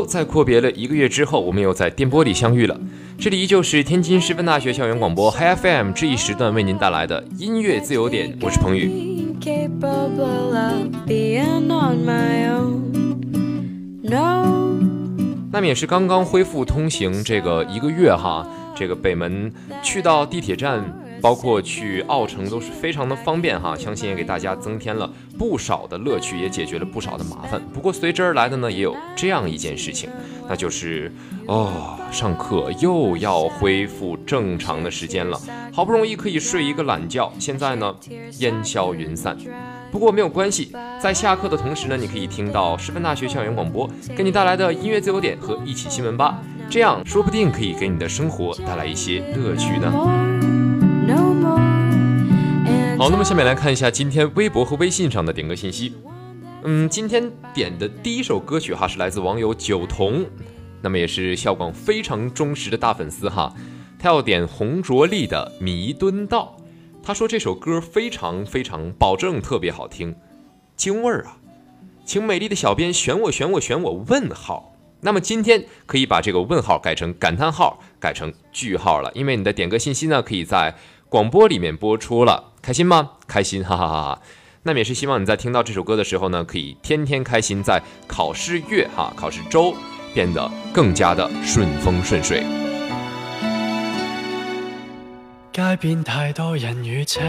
周在阔别了一个月之后，我们又在电波里相遇了。这里依旧是天津师范大学校园广播 Hi FM 这一时段为您带来的音乐自由点，我是彭宇。那么也是刚刚恢复通行这个一个月哈，这个北门去到地铁站。包括去奥城都是非常的方便哈，相信也给大家增添了不少的乐趣，也解决了不少的麻烦。不过随之而来的呢，也有这样一件事情，那就是哦，上课又要恢复正常的时间了。好不容易可以睡一个懒觉，现在呢烟消云散。不过没有关系，在下课的同时呢，你可以听到师范大学校园广播给你带来的音乐自由点和一起新闻吧，这样说不定可以给你的生活带来一些乐趣呢。好，那么下面来看一下今天微博和微信上的点歌信息。嗯，今天点的第一首歌曲哈是来自网友九童，那么也是校广非常忠实的大粉丝哈。他要点洪卓立的《弥敦道》，他说这首歌非常非常保证特别好听，京味儿啊，请美丽的小编选我选我选我问号。那么今天可以把这个问号改成感叹号，改成句号了，因为你的点歌信息呢可以在。广播里面播出了，开心吗？开心，哈哈哈哈！那么也是希望你在听到这首歌的时候呢，可以天天开心，在考试月哈，考试周变得更加的顺风顺水。街边太多人与车，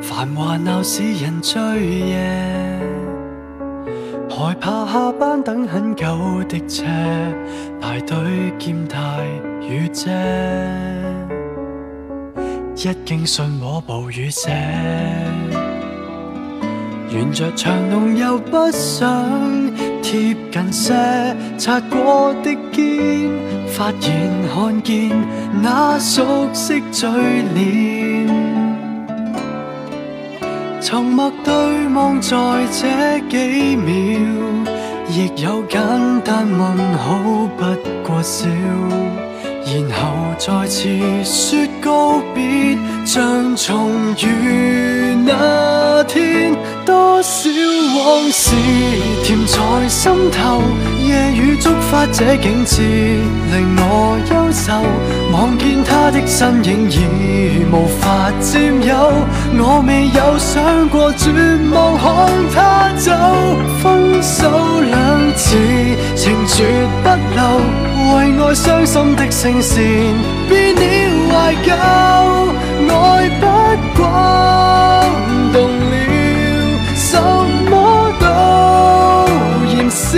繁华闹市人醉夜，害怕下班等很久的车，排队兼太雨遮。一经信和暴雨写，沿着长龙又不想贴近些，擦过的肩，发现看见那熟悉嘴脸，沉默对望在这几秒，亦有简单问好，不过笑。然后再次说告别，像重遇那天，多少往事甜在心头。夜雨触发这景致，令我忧愁。望见他的身影已无法占有，我未有想过绝望看他走。分手两字，情绝不留。为爱伤心的声线变了怀旧，爱不惯动了，什么都燃烧，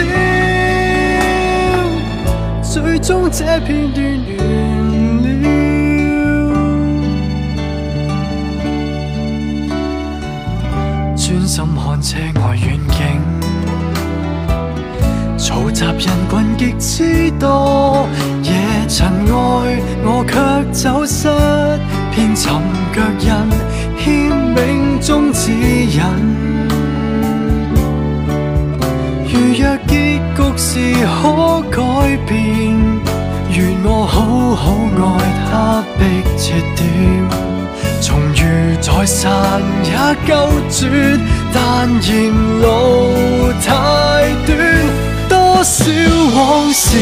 最终这片段嘈杂人群极之多，夜尘外我却走失，偏寻脚印，欠命中指引。如若结局是可改变，愿我好好爱他，的切点，重遇再散也够绝，但沿路太短。多少往事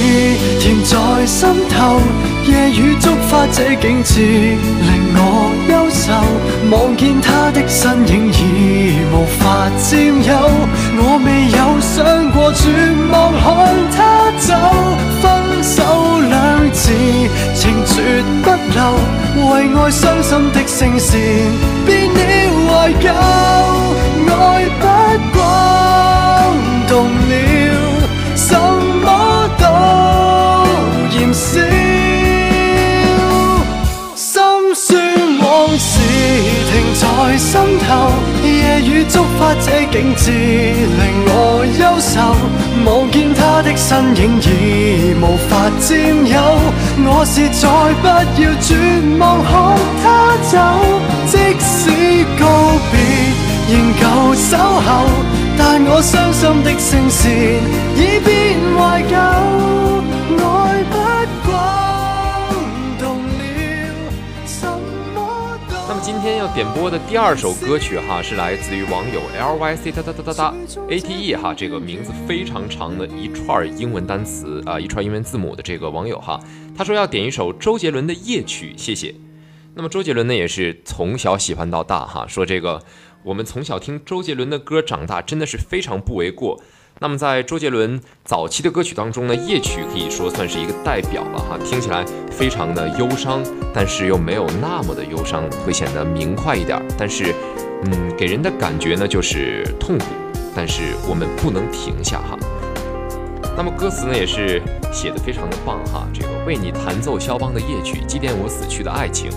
甜在心头，夜雨触发这景致，令我忧愁。望见他的身影已无法占有，我未有想过绝望看他走。分手两字，情绝不留，为爱伤心的声线变了怀旧，爱不惯动心头。夜雨触发这景致，令我忧愁。望见他的身影已无法占有，我是再不要绝望看他走。即使告别，仍旧守候。但我伤心的声线已变怀旧，今天要点播的第二首歌曲哈，是来自于网友 L Y C 哒哒哒哒哒 A T E 哈，这个名字非常长的一串英文单词啊，一串英文字母的这个网友哈，他说要点一首周杰伦的夜曲，谢谢。那么周杰伦呢，也是从小喜欢到大哈，说这个我们从小听周杰伦的歌长大，真的是非常不为过。那么在周杰伦早期的歌曲当中呢，夜曲可以说算是一个代表了哈，听起来非常的忧伤，但是又没有那么的忧伤，会显得明快一点。但是，嗯，给人的感觉呢就是痛苦，但是我们不能停下哈。那么歌词呢也是写的非常的棒哈，这个为你弹奏肖邦的夜曲，祭奠我死去的爱情。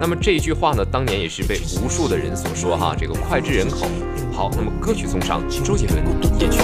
那么这一句话呢，当年也是被无数的人所说哈，这个脍炙人口。好，那么歌曲送上周杰伦《夜曲》。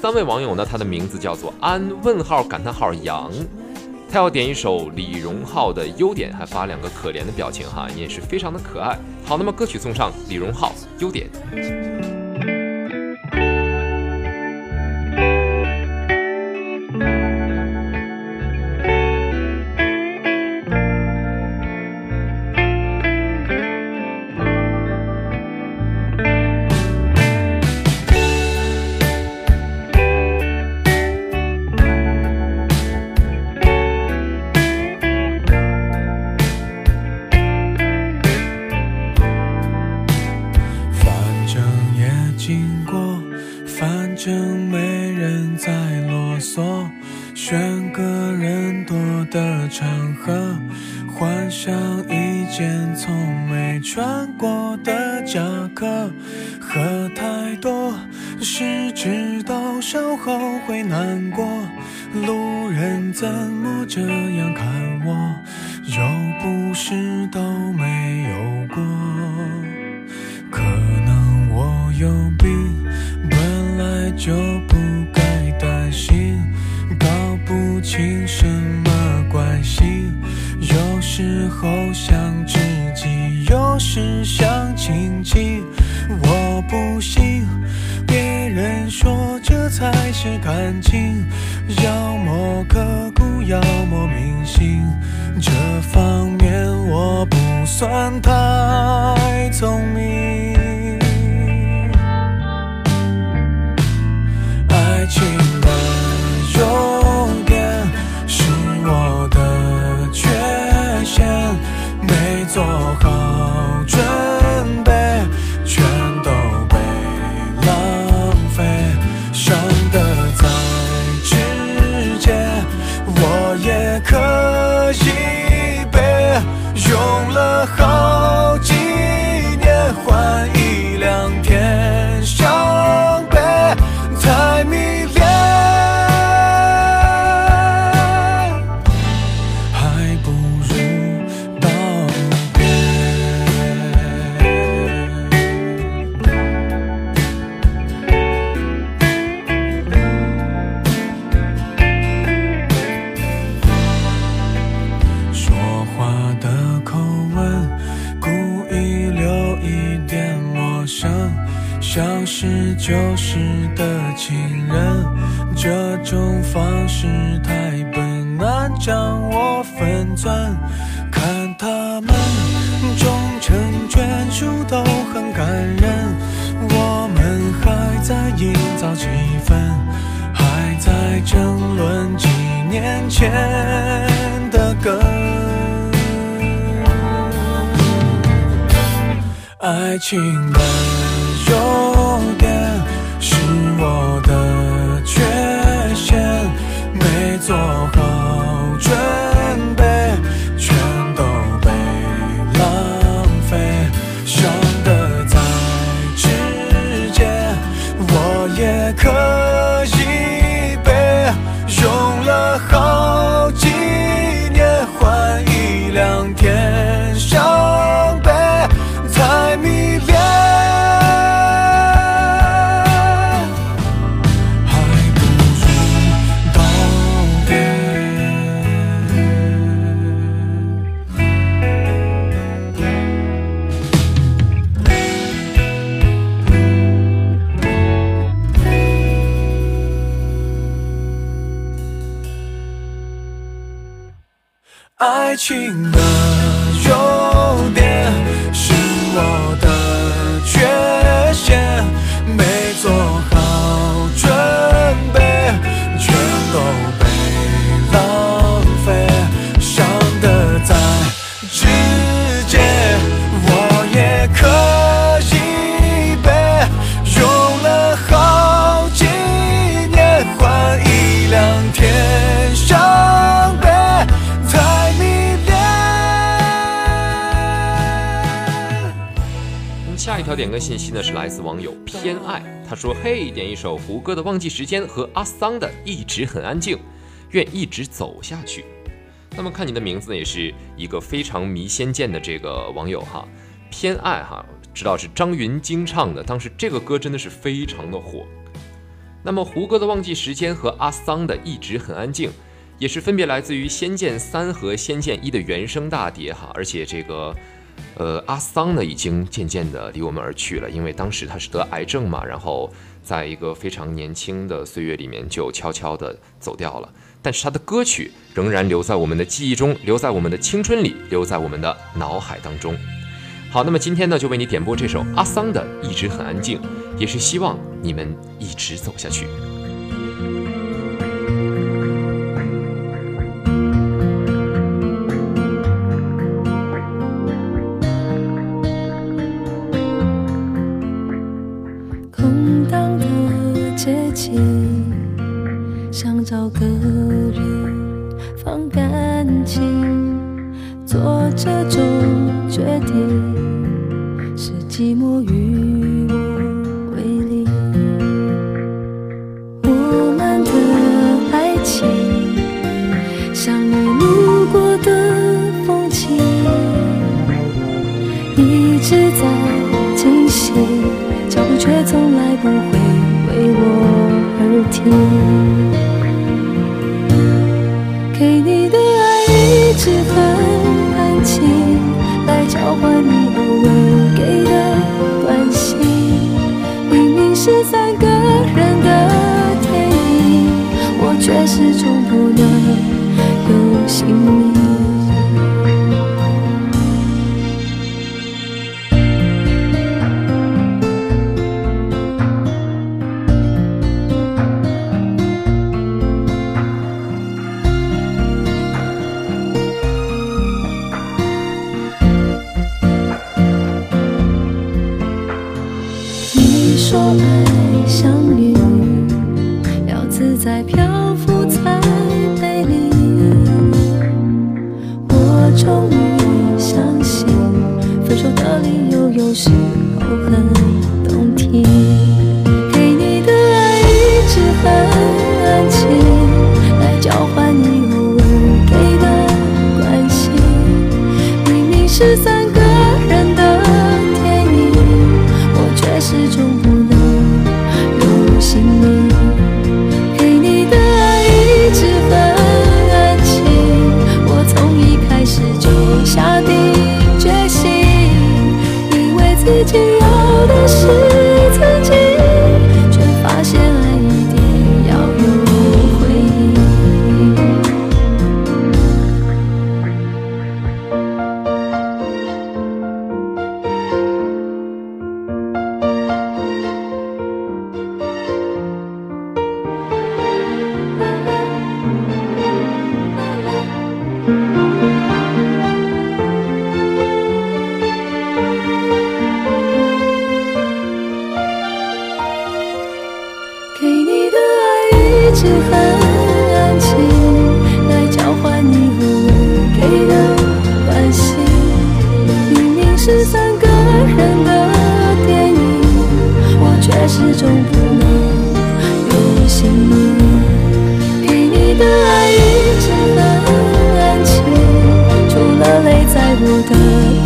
三位网友呢，他的名字叫做安问号感叹号杨，他要点一首李荣浩的《优点》，还发两个可怜的表情哈，也是非常的可爱。好，那么歌曲送上李荣浩《优点》。就旧时的情人，这种方式太笨，难将我分寸。看他们终成眷属都很感人，我们还在营造气氛，还在争论几年前的歌。爱情的优点是我的缺陷，没做好准点歌信息呢是来自网友偏爱，他说：“嘿，点一首胡歌的《忘记时间》和阿桑的《一直很安静》，愿一直走下去。”那么看你的名字呢，也是一个非常迷《仙剑》的这个网友哈，偏爱哈，知道是张芸京唱的，当时这个歌真的是非常的火。那么胡歌的《忘记时间》和阿桑的《一直很安静》，也是分别来自于《仙剑三》和《仙剑一》的原声大碟哈，而且这个。呃，阿桑呢已经渐渐的离我们而去了，因为当时他是得癌症嘛，然后在一个非常年轻的岁月里面就悄悄的走掉了。但是他的歌曲仍然留在我们的记忆中，留在我们的青春里，留在我们的脑海当中。好，那么今天呢就为你点播这首阿桑的《一直很安静》，也是希望你们一直走下去。手的理由有时候很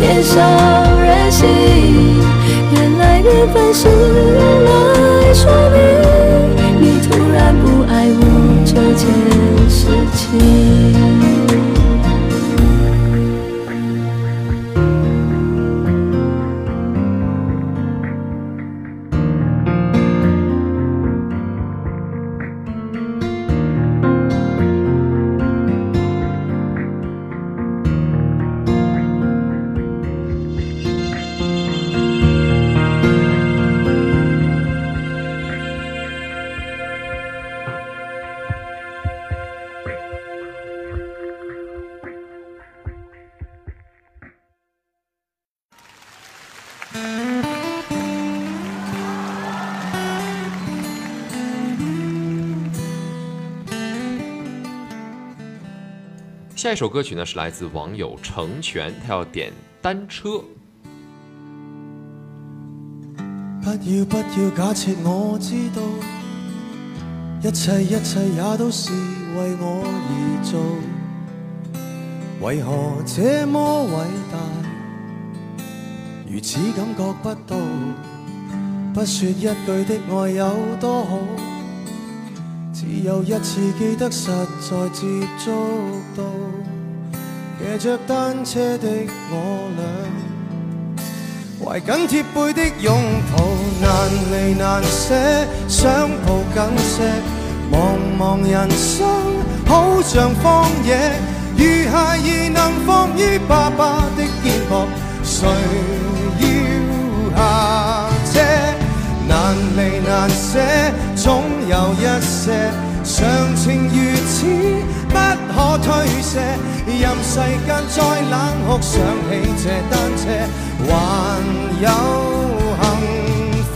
年少任性。原来缘分是用来说明你突然不爱我这件事情。下一首歌曲呢是来自网友成全，他要点单车。不要不要假设我知道，一切一切也都是为我而做。为何这么伟大，如此感觉不到？不说一句的爱有多好，只有一次记得实在接触到。骑着單車的我倆，懷緊貼背的拥抱，難離難捨，想抱緊些。茫茫人生好像荒野，如孩儿能放於爸爸的肩膊，誰要下車？難離難捨，總有一些常情如此，不可推卸。任世間再冷酷，想起這單車，還有幸福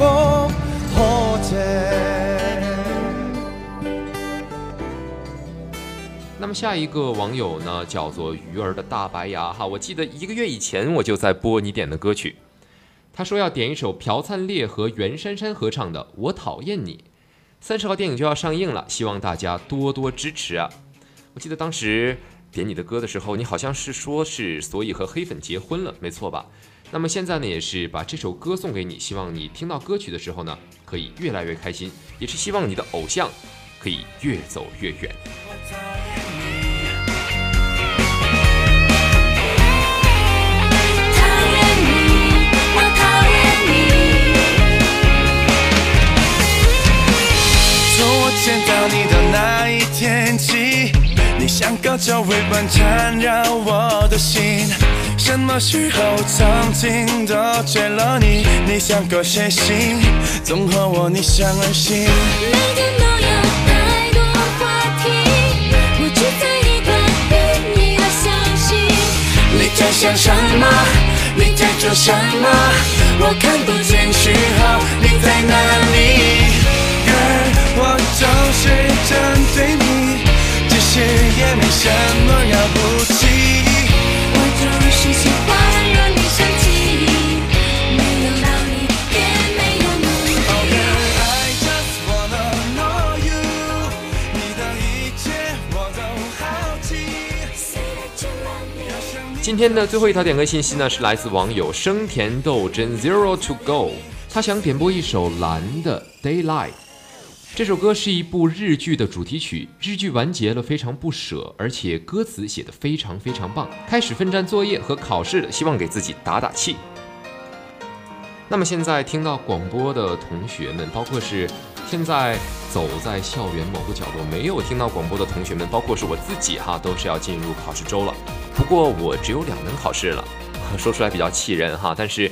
可借。那么下一个网友呢，叫做鱼儿的大白牙哈，我记得一个月以前我就在播你点的歌曲，他说要点一首朴灿烈和袁姗姗合唱的《我讨厌你》。三十号电影就要上映了，希望大家多多支持啊！我记得当时点你的歌的时候，你好像是说是所以和黑粉结婚了，没错吧？那么现在呢，也是把这首歌送给你，希望你听到歌曲的时候呢，可以越来越开心，也是希望你的偶像可以越走越远。我讨厌你，我讨厌你。从我见到你的那一天起，像高脚尾般缠绕我的心。什么时候曾经得罪了你？你像个血性，总和我逆向而行。每天都有太多话题，我只在意关于你的消息。你在想什么？你在做什么？我看不见讯号，你在哪里？Girl，我就是针对你，只是也没什么了不起。我就是喜欢让你生气，没有道理，也没有目的。girl, I just wanna know you，你的一切我都好奇。今天的最后一条点歌信息呢，是来自网友生田斗真 Zero to Go，他想点播一首蓝的 Daylight。这首歌是一部日剧的主题曲，日剧完结了，非常不舍，而且歌词写得非常非常棒。开始奋战作业和考试了，希望给自己打打气。那么现在听到广播的同学们，包括是现在走在校园某个角落没有听到广播的同学们，包括是我自己哈，都是要进入考试周了。不过我只有两门考试了，说出来比较气人哈，但是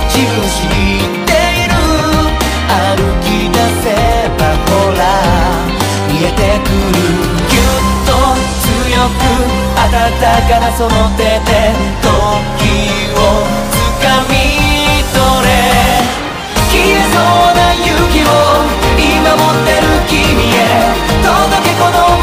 知っている。歩き出せばほら見えてくる。ぎゅっと強く温かなその手で時を掴が見とれ。消えそうな勇気を今持ってる君へ。届けこの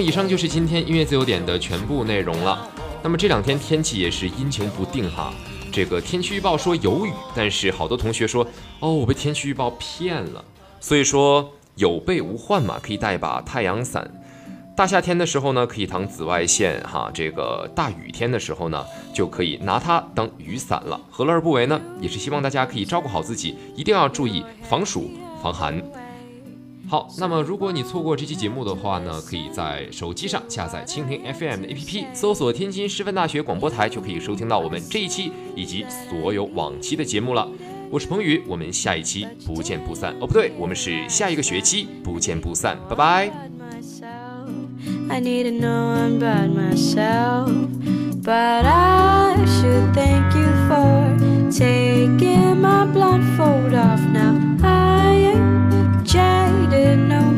以上就是今天音乐自由点的全部内容了。那么这两天天气也是阴晴不定哈，这个天气预报说有雨，但是好多同学说哦我被天气预报骗了，所以说有备无患嘛，可以带把太阳伞。大夏天的时候呢，可以挡紫外线哈，这个大雨天的时候呢，就可以拿它当雨伞了，何乐而不为呢？也是希望大家可以照顾好自己，一定要注意防暑防寒。好那么如果你错过这期节目的话呢可以在手机上下载蜻蜓 fm app 搜索天津师范大学广播台就可以收听到我们这一期以及所有往期的节目了。我是彭宇我们下一期不见不散。哦不对我们是下一个学期不见不散。拜拜。I need to know i'm by myself but i should thank you for taking my bluntfold off now. trái để nấu